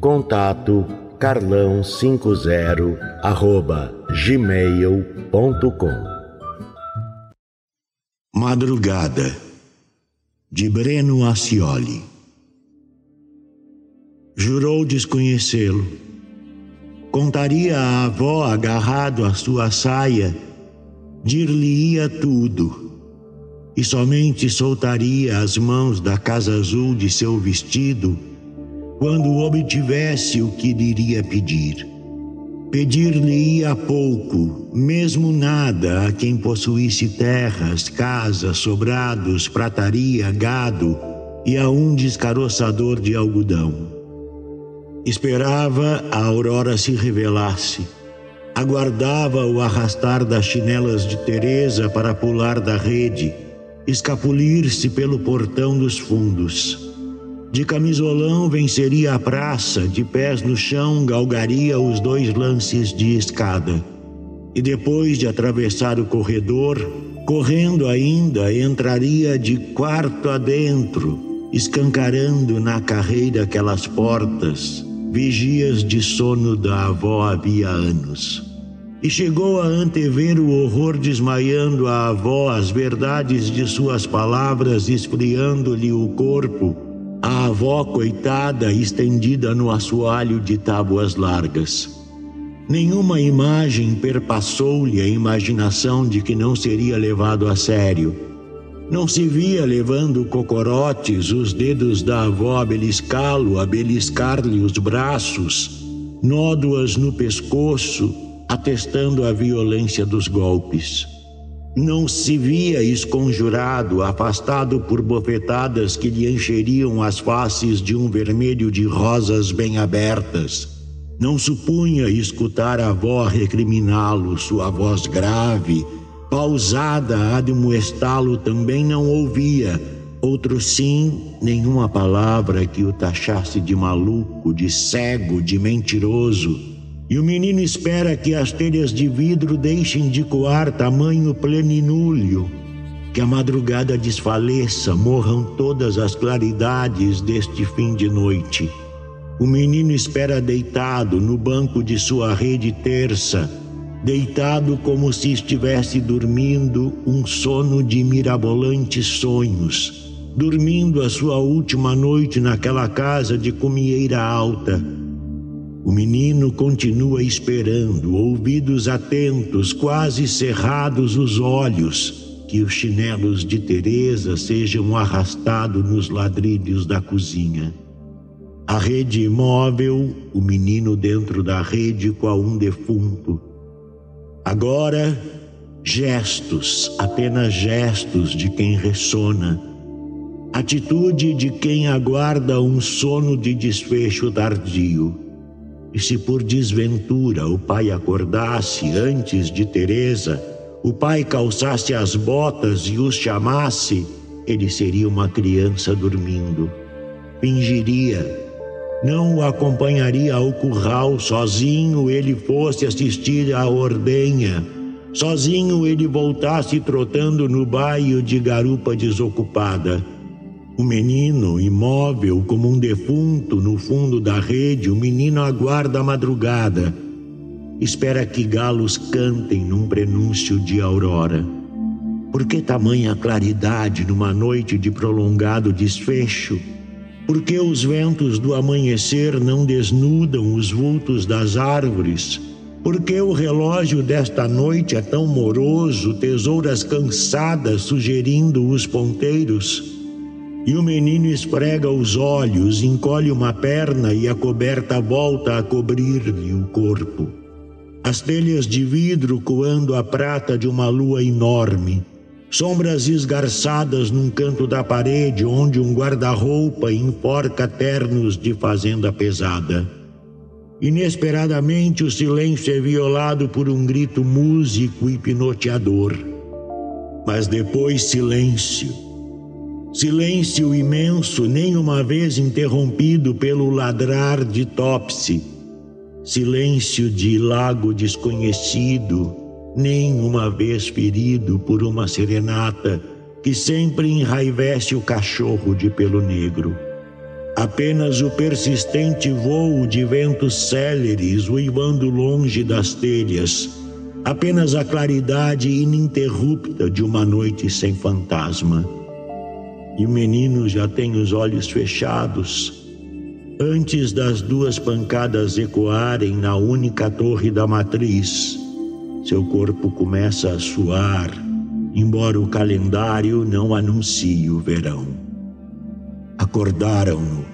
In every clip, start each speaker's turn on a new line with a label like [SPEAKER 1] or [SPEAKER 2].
[SPEAKER 1] Contato carlão50 arroba gmail.com Madrugada de Breno Acioli Jurou desconhecê-lo. Contaria à avó agarrado à sua saia, dir-lhe-ia tudo, e somente soltaria as mãos da casa azul de seu vestido quando obtivesse o que iria pedir. Pedir-lhe-ia pouco, mesmo nada, a quem possuísse terras, casas, sobrados, prataria, gado e a um descaroçador de algodão. Esperava a aurora se revelasse. Aguardava o arrastar das chinelas de Teresa para pular da rede, escapulir-se pelo portão dos fundos de camisolão venceria a praça, de pés no chão galgaria os dois lances de escada. E depois de atravessar o corredor, correndo ainda, entraria de quarto adentro, escancarando na carreira aquelas portas, vigias de sono da avó havia anos. E chegou a antever o horror desmaiando a avó as verdades de suas palavras, esfriando-lhe o corpo a avó coitada estendida no assoalho de tábuas largas. Nenhuma imagem perpassou-lhe a imaginação de que não seria levado a sério. Não se via levando cocorotes os dedos da avó a beliscá-lo, a beliscar-lhe os braços, nódoas no pescoço, atestando a violência dos golpes. Não se via esconjurado, afastado por bofetadas que lhe encheriam as faces de um vermelho de rosas bem abertas. Não supunha escutar a avó recriminá-lo, sua voz grave, pausada a admoestá-lo também não ouvia. Outro sim, nenhuma palavra que o taxasse de maluco, de cego, de mentiroso e o menino espera que as telhas de vidro deixem de coar tamanho pleninúlio, que a madrugada desfaleça, morram todas as claridades deste fim de noite. O menino espera deitado no banco de sua rede terça, deitado como se estivesse dormindo um sono de mirabolantes sonhos, dormindo a sua última noite naquela casa de comieira alta o menino continua esperando, ouvidos atentos, quase cerrados os olhos, que os chinelos de Teresa sejam arrastados nos ladrilhos da cozinha. A rede imóvel, o menino dentro da rede qual um defunto. Agora, gestos, apenas gestos de quem ressona. Atitude de quem aguarda um sono de desfecho tardio e se por desventura o pai acordasse antes de Teresa, o pai calçasse as botas e os chamasse, ele seria uma criança dormindo. Fingiria. Não o acompanharia ao curral, sozinho ele fosse assistir à ordenha. Sozinho ele voltasse trotando no baio de garupa desocupada o menino, imóvel como um defunto no fundo da rede, o menino aguarda a madrugada. Espera que galos cantem num prenúncio de aurora. Por que tamanha claridade numa noite de prolongado desfecho? Por que os ventos do amanhecer não desnudam os vultos das árvores? Por que o relógio desta noite é tão moroso, tesouras cansadas sugerindo os ponteiros? E o menino esfrega os olhos, encolhe uma perna e a coberta volta a cobrir-lhe o corpo. As telhas de vidro coando a prata de uma lua enorme, sombras esgarçadas num canto da parede onde um guarda-roupa enforca ternos de fazenda pesada. Inesperadamente, o silêncio é violado por um grito músico hipnoteador. Mas depois, silêncio. Silêncio imenso, nem uma vez interrompido pelo ladrar de Topsy. Silêncio de lago desconhecido, nem uma vez ferido por uma serenata que sempre enraivece o cachorro de pelo negro. Apenas o persistente vôo de ventos céleres uivando longe das telhas. Apenas a claridade ininterrupta de uma noite sem fantasma. E o menino já tem os olhos fechados. Antes das duas pancadas ecoarem na única torre da matriz, seu corpo começa a suar, embora o calendário não anuncie o verão acordaram-no.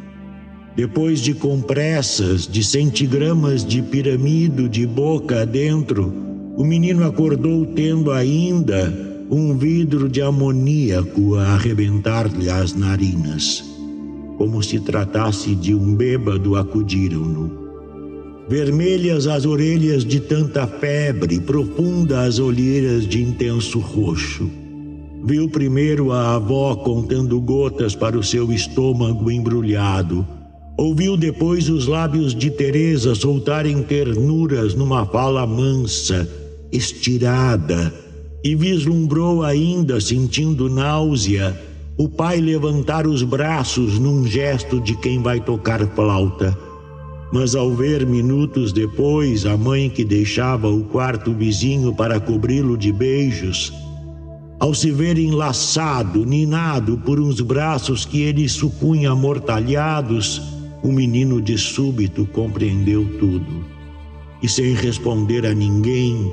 [SPEAKER 1] Depois de compressas de centigramas de piramido de boca adentro, o menino acordou tendo ainda um vidro de amoníaco a arrebentar-lhe as narinas. Como se tratasse de um bêbado, acudiram-no. Vermelhas as orelhas de tanta febre, profundas as olheiras de intenso roxo. Viu primeiro a avó contando gotas para o seu estômago embrulhado. Ouviu depois os lábios de Teresa soltarem ternuras numa fala mansa, estirada, e vislumbrou ainda, sentindo náusea, o pai levantar os braços num gesto de quem vai tocar flauta. Mas ao ver minutos depois a mãe que deixava o quarto vizinho para cobri-lo de beijos, ao se ver enlaçado, ninado por uns braços que ele supunha amortalhados, o menino de súbito compreendeu tudo. E sem responder a ninguém,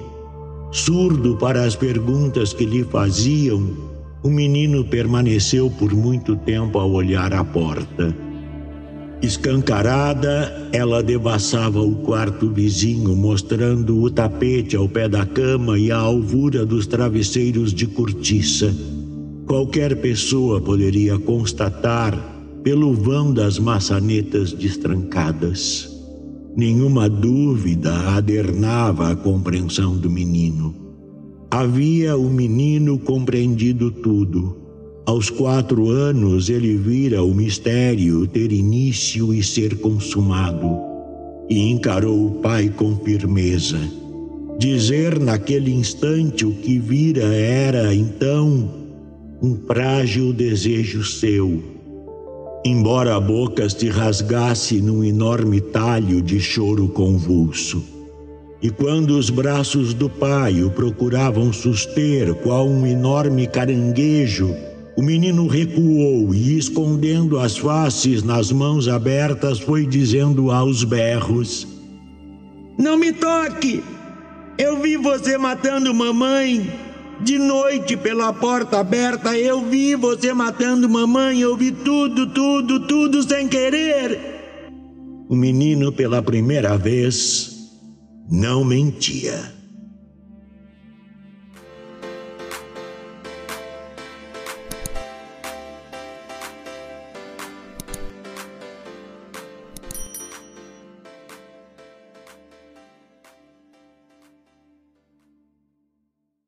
[SPEAKER 1] surdo para as perguntas que lhe faziam, o menino permaneceu por muito tempo a olhar a porta. Escancarada, ela devassava o quarto vizinho, mostrando o tapete ao pé da cama e a alvura dos travesseiros de cortiça. Qualquer pessoa poderia constatar pelo vão das maçanetas destrancadas. Nenhuma dúvida adernava a compreensão do menino. Havia o menino compreendido tudo aos quatro anos, ele vira o mistério ter início e ser consumado, e encarou o pai com firmeza. Dizer naquele instante o que vira era, então, um frágil desejo seu. Embora a boca se rasgasse num enorme talho de choro convulso. E quando os braços do pai o procuravam suster, qual um enorme caranguejo, o menino recuou e, escondendo as faces nas mãos abertas, foi dizendo aos berros: Não me toque! Eu vi você matando mamãe. De noite, pela porta aberta, eu vi você matando mamãe. Eu vi tudo, tudo, tudo sem querer. O menino, pela primeira vez, não mentia.